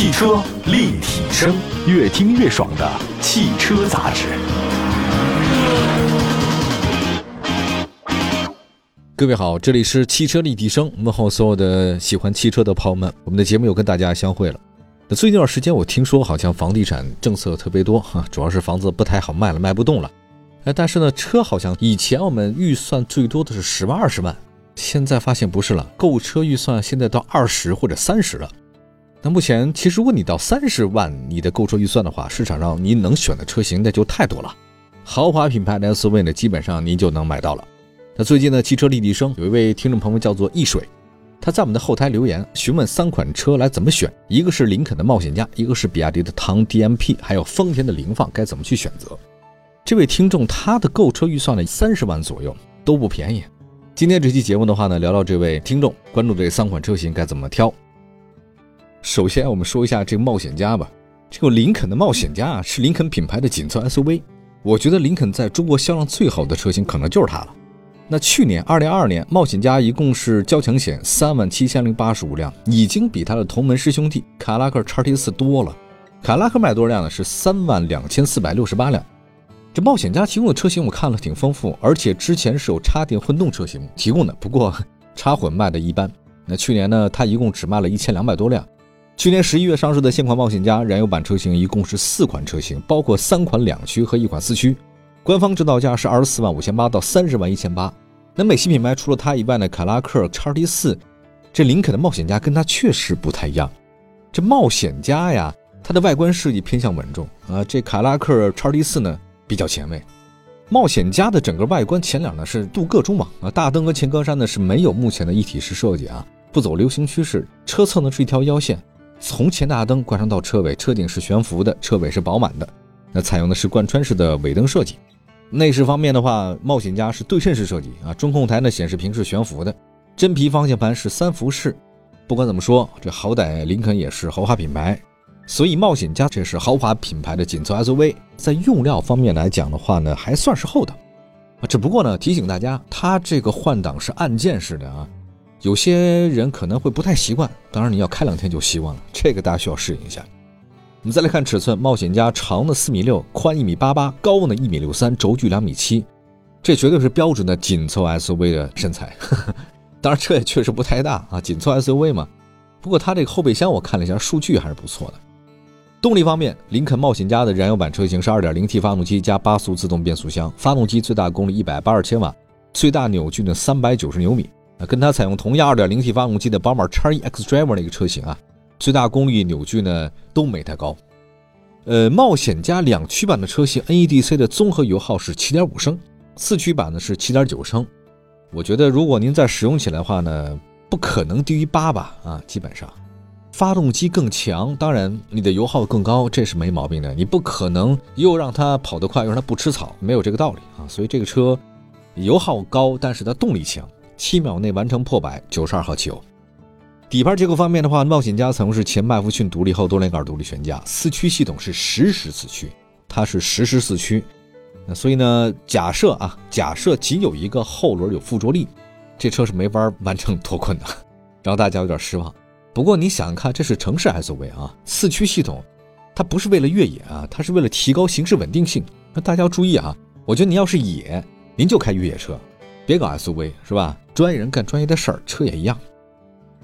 汽车立体声，越听越爽的汽车杂志。各位好，这里是汽车立体声，问候所有的喜欢汽车的朋友们。我们的节目又跟大家相会了。那最近一段时间，我听说好像房地产政策特别多哈，主要是房子不太好卖了，卖不动了。哎，但是呢，车好像以前我们预算最多的是十万、二十万，现在发现不是了，购车预算现在到二十或者三十了。那目前其实如果你到三十万你的购车预算的话，市场上你能选的车型那就太多了。豪华品牌的 SUV 呢，基本上您就能买到了。那最近呢，汽车立体声有一位听众朋友叫做易水，他在我们的后台留言询问三款车来怎么选，一个是林肯的冒险家，一个是比亚迪的唐 DMP，还有丰田的凌放，该怎么去选择？这位听众他的购车预算呢三十万左右，都不便宜。今天这期节目的话呢，聊聊这位听众关注这三款车型该怎么挑。首先我们说一下这个冒险家吧，这个林肯的冒险家啊是林肯品牌的紧凑 SUV，我觉得林肯在中国销量最好的车型可能就是它了。那去年二零二二年，冒险家一共是交强险三万七千零八十五辆，已经比它的同门师兄弟凯拉克叉 T 四多了。凯拉克卖多少辆呢？是三万两千四百六十八辆。这冒险家提供的车型我看了挺丰富，而且之前是有插电混动车型提供的，不过 插混卖的一般。那去年呢，它一共只卖了一千两百多辆。去年十一月上市的现款冒险家燃油版车型一共是四款车型，包括三款两驱和一款四驱。官方指导价是二十四万五千八到三十万一千八。那美系品牌除了它以外呢，凯拉克叉 T 四，这林肯的冒险家跟它确实不太一样。这冒险家呀，它的外观设计偏向稳重啊，这凯拉克叉 T 四呢比较前卫。冒险家的整个外观前脸呢是镀铬中网啊，大灯和前格栅呢是没有目前的一体式设计啊，不走流行趋势。车侧呢是一条腰线，从前大灯贯穿到车尾，车顶是悬浮的，车尾是饱满的。那采用的是贯穿式的尾灯设计。内饰方面的话，冒险家是对称式设计啊，中控台呢显示屏是悬浮的，真皮方向盘是三辐式。不管怎么说，这好歹林肯也是豪华品牌，所以冒险家这是豪华品牌的紧凑 SUV，在用料方面来讲的话呢，还算是厚道。只不过呢，提醒大家，它这个换挡是按键式的啊，有些人可能会不太习惯，当然你要开两天就习惯了，这个大家需要适应一下。我们再来看尺寸，冒险家长的四米六，宽一米八八，高呢一米六三，轴距两米七，这绝对是标准的紧凑 SUV 的身材。当然，这也确实不太大啊，紧凑 SUV 嘛。不过它这个后备箱我看了一下，数据还是不错的。动力方面，林肯冒险家的燃油版车型是 2.0T 发动机加八速自动变速箱，发动机最大功率180千瓦，最大扭矩呢390牛米。跟它采用同样 2.0T 发动机的宝马 X-E xDrive 那个车型啊。最大功率、扭矩呢都没太高。呃，冒险家两驱版的车型 NEDC 的综合油耗是七点五升，四驱版呢是七点九升。我觉得如果您再使用起来的话呢，不可能低于八吧？啊，基本上，发动机更强，当然你的油耗更高，这是没毛病的。你不可能又让它跑得快，又让它不吃草，没有这个道理啊。所以这个车油耗高，但是它动力强，七秒内完成破百，九十二号汽油。底盘结构方面的话，冒险家采用是前麦弗逊独立后多连杆独立悬架，四驱系统是实时四驱，它是实时四驱。那所以呢，假设啊，假设仅有一个后轮有附着力，这车是没法完成脱困的，让大家有点失望。不过你想想看，这是城市 SUV 啊，四驱系统，它不是为了越野啊，它是为了提高行驶稳定性。那大家要注意啊，我觉得你要是野，您就开越野车，别搞 SUV 是吧？专业人干专业的事儿，车也一样。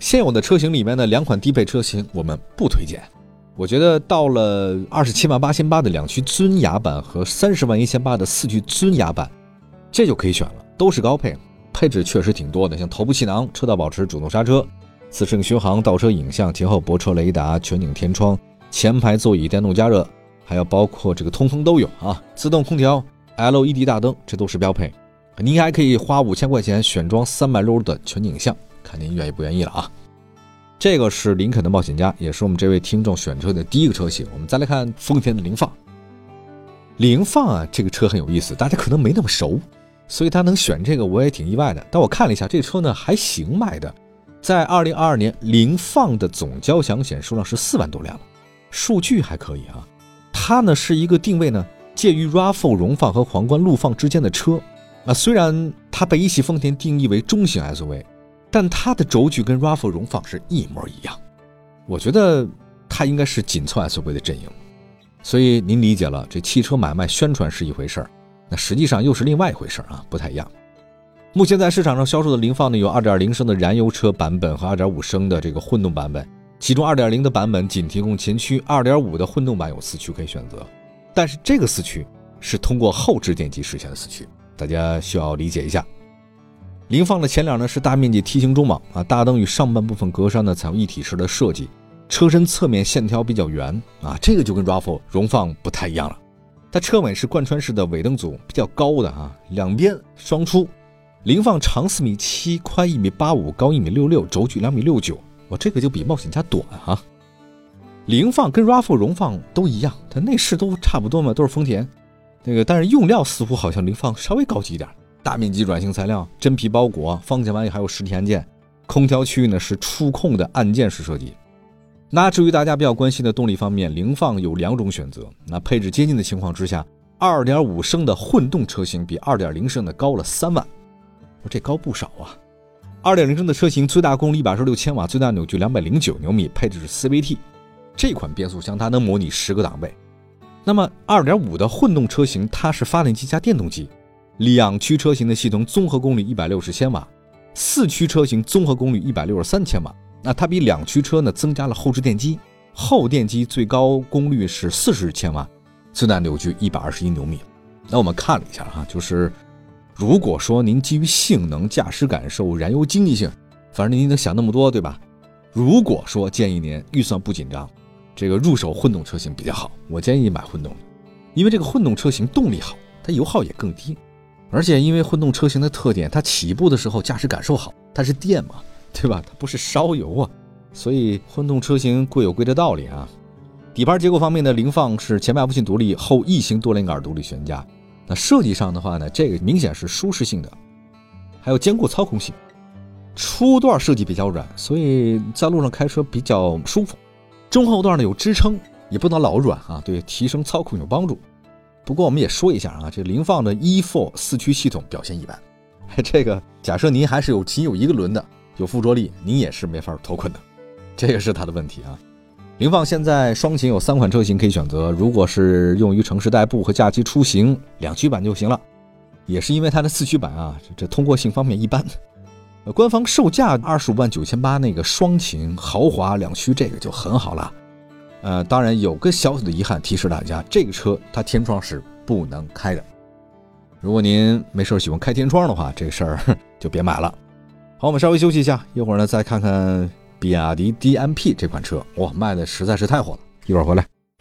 现有的车型里面的两款低配车型我们不推荐，我觉得到了二十七万八千八的两驱尊雅版和三十万一千八的四驱尊雅版，这就可以选了，都是高配，配置确实挺多的，像头部气囊、车道保持、主动刹车、自适应巡航、倒车影像、前后泊车雷达、全景天窗、前排座椅电动加热，还有包括这个通风都有啊，自动空调、LED 大灯，这都是标配。您还可以花五千块钱选装三百六的全景影像。看您愿意不愿意了啊！这个是林肯的冒险家，也是我们这位听众选车的第一个车型。我们再来看丰田的凌放。凌放啊，这个车很有意思，大家可能没那么熟，所以他能选这个我也挺意外的。但我看了一下，这车呢还行卖的，在二零二二年，凌放的总交强险数量是四万多辆了，数据还可以啊。它呢是一个定位呢介于 RAV4 荣放和皇冠陆放之间的车啊，虽然它被一汽丰田定义为中型 SUV。但它的轴距跟 RAV4 荣放是一模一样，我觉得它应该是紧凑 SUV 的阵营。所以您理解了，这汽车买卖宣传是一回事儿，那实际上又是另外一回事儿啊，不太一样。目前在市场上销售的凌放呢，有2.0升的燃油车版本和2.5升的这个混动版本。其中2.0的版本仅提供前驱，2.5的混动版有四驱可以选择。但是这个四驱是通过后置电机实现的四驱，大家需要理解一下。凌放的前脸呢是大面积梯形中网啊，大灯与上半部分格栅呢采用一体式的设计，车身侧面线条比较圆啊，这个就跟 RAV4 荣放不太一样了。它车尾是贯穿式的尾灯组，比较高的啊，两边双出。凌放长四米七，宽一米八五，高一米六六，轴距两米六九。我这个就比冒险家短啊。凌放跟 RAV4 荣放都一样，它内饰都差不多嘛，都是丰田。那个但是用料似乎好像凌放稍微高级一点，大面积软性材料，真皮包裹，方向盘也还有实体按键，空调区域呢是触控的按键式设计。那至于大家比较关心的动力方面，凌放有两种选择。那配置接近的情况之下，2.5升的混动车型比2.0升的高了三万。这高不少啊！二点零升的车型最大功率一百二十六千瓦，最大扭矩两百零九牛米，配置是 CVT。这款变速箱它能模拟十个档位。那么二点五的混动车型，它是发电机加电动机。两驱车型的系统综合功率一百六十千瓦，四驱车型综合功率一百六十三千瓦。那它比两驱车呢增加了后置电机，后电机最高功率是四十千瓦，最大扭矩一百二十一牛米。那我们看了一下哈，就是。如果说您基于性能、驾驶感受、燃油经济性，反正您能想那么多，对吧？如果说建议您预算不紧张，这个入手混动车型比较好。我建议买混动的，因为这个混动车型动力好，它油耗也更低，而且因为混动车型的特点，它起步的时候驾驶感受好，它是电嘛，对吧？它不是烧油啊，所以混动车型贵有贵的道理啊。底盘结构方面的凌放是前麦弗逊独立，后异形多连杆独立悬架。那设计上的话呢，这个明显是舒适性的，还有兼顾操控性。初段设计比较软，所以在路上开车比较舒服。中后段呢有支撑，也不能老软啊，对提升操控有帮助。不过我们也说一下啊，这凌放的 E4 四驱系统表现一般。这个假设您还是有仅有一个轮的，有附着力，您也是没法脱困的，这个是它的问题啊。凌放现在双擎有三款车型可以选择，如果是用于城市代步和假期出行，两驱版就行了。也是因为它的四驱版啊，这通过性方面一般。呃，官方售价二十五万九千八，那个双擎豪华两驱这个就很好了。呃，当然有个小小的遗憾，提示大家，这个车它天窗是不能开的。如果您没事喜欢开天窗的话，这个事儿 就别买了。好，我们稍微休息一下，一会儿呢再看看。比亚迪 DMP 这款车哇，卖的实在是太火了！一会儿回来，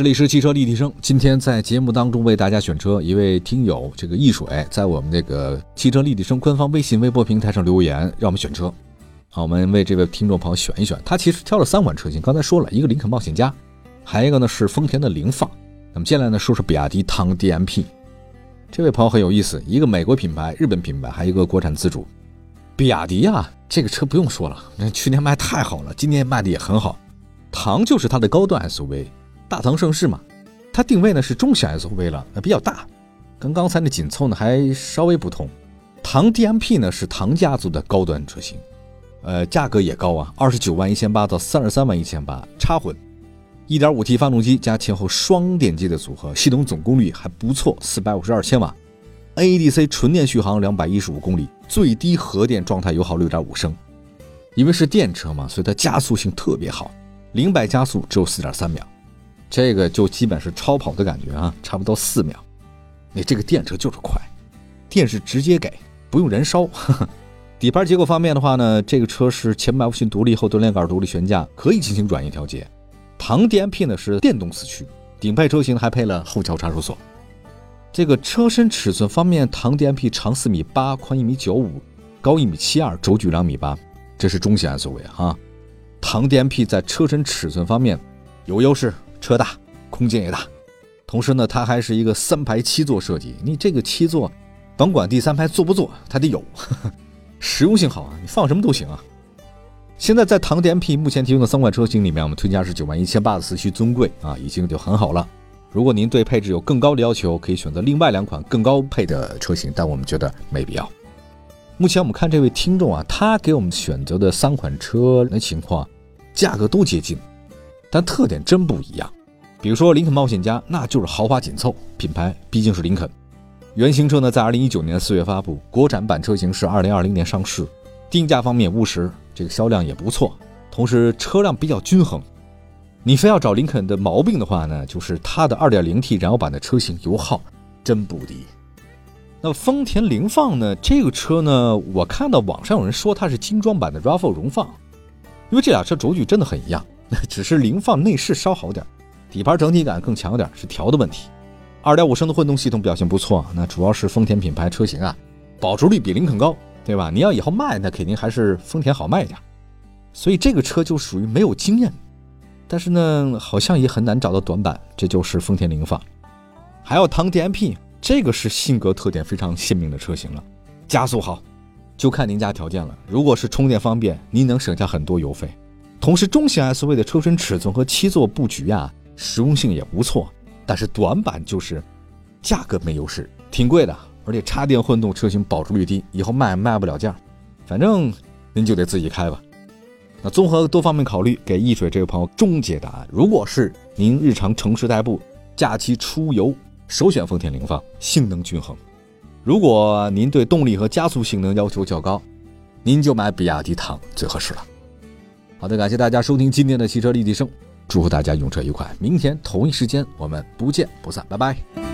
这里是汽车立体声，今天在节目当中为大家选车，一位听友这个易水在我们这个汽车立体声官方微信微博平台上留言，让我们选车。好，我们为这位听众朋友选一选。他其实挑了三款车型，刚才说了一个林肯冒险家，还一个呢是丰田的凌放。那么接下来呢说说比亚迪唐 DMP。这位朋友很有意思，一个美国品牌、日本品牌，还有一个国产自主。比亚迪啊，这个车不用说了，那去年卖太好了，今年卖的也很好。唐就是它的高端 SUV。大唐盛世嘛，它定位呢是中型 SUV 了，那比较大，跟刚才那紧凑呢还稍微不同。唐 DMP 呢是唐家族的高端车型，呃，价格也高啊，二十九万一千八到三十三万一千八，插混，1.5T 发动机加前后双电机的组合，系统总功率还不错，四百五十二千瓦，NEDC 纯电续航两百一十五公里，最低核电状态油耗六点五升。因为是电车嘛，所以它加速性特别好，零百加速只有四点三秒。这个就基本是超跑的感觉啊，差不多四秒。你这个电车就是快，电是直接给，不用燃烧。底盘结构方面的话呢，这个车是前麦弗逊独立后多连杆独立悬架，可以进行软硬调节。唐 DMP 呢是电动四驱，顶配车型还配了后桥差速锁。这个车身尺寸方面，唐 DMP 长四米八，宽一米九五，高一米七二，轴距两米八，这是中型 SUV 哈。唐 DMP 在车身尺寸方面有优势。车大，空间也大，同时呢，它还是一个三排七座设计。你这个七座，甭管第三排坐不坐，它得有，实用性好啊，你放什么都行啊。现在在唐 DM-P 目前提供的三款车型里面，我们推荐是九万一千八的四驱尊贵啊，已经就很好了。如果您对配置有更高的要求，可以选择另外两款更高配的车型，但我们觉得没必要。目前我们看这位听众啊，他给我们选择的三款车的情况，价格都接近，但特点真不一样。比如说林肯冒险家，那就是豪华紧凑，品牌毕竟是林肯。原型车呢，在二零一九年四月发布，国产版车型是二零二零年上市，定价方面务实。这个销量也不错，同时车辆比较均衡。你非要找林肯的毛病的话呢，就是它的 2.0T 燃油版的车型油耗真不低。那丰田凌放呢？这个车呢，我看到网上有人说它是精装版的 RAV4 荣放，因为这俩车轴距真的很一样，只是凌放内饰稍好点，底盘整体感更强点，是调的问题。2.5升的混动系统表现不错，那主要是丰田品牌车型啊，保值率比林肯高。对吧？你要以后卖，那肯定还是丰田好卖点。所以这个车就属于没有经验，但是呢，好像也很难找到短板。这就是丰田凌放，还有唐 DM-P，这个是性格特点非常鲜明的车型了。加速好，就看您家条件了。如果是充电方便，您能省下很多油费。同时，中型 SUV 的车身尺寸和七座布局啊，实用性也不错。但是短板就是价格没优势，挺贵的。而且插电混动车型保值率低，以后卖卖不了价，反正您就得自己开吧。那综合多方面考虑，给易水这位朋友终结答案：如果是您日常城市代步、假期出游，首选丰田凌放，性能均衡；如果您对动力和加速性能要求较高，您就买比亚迪唐最合适了。好的，感谢大家收听今天的汽车立体声，祝福大家用车愉快。明天同一时间我们不见不散，拜拜。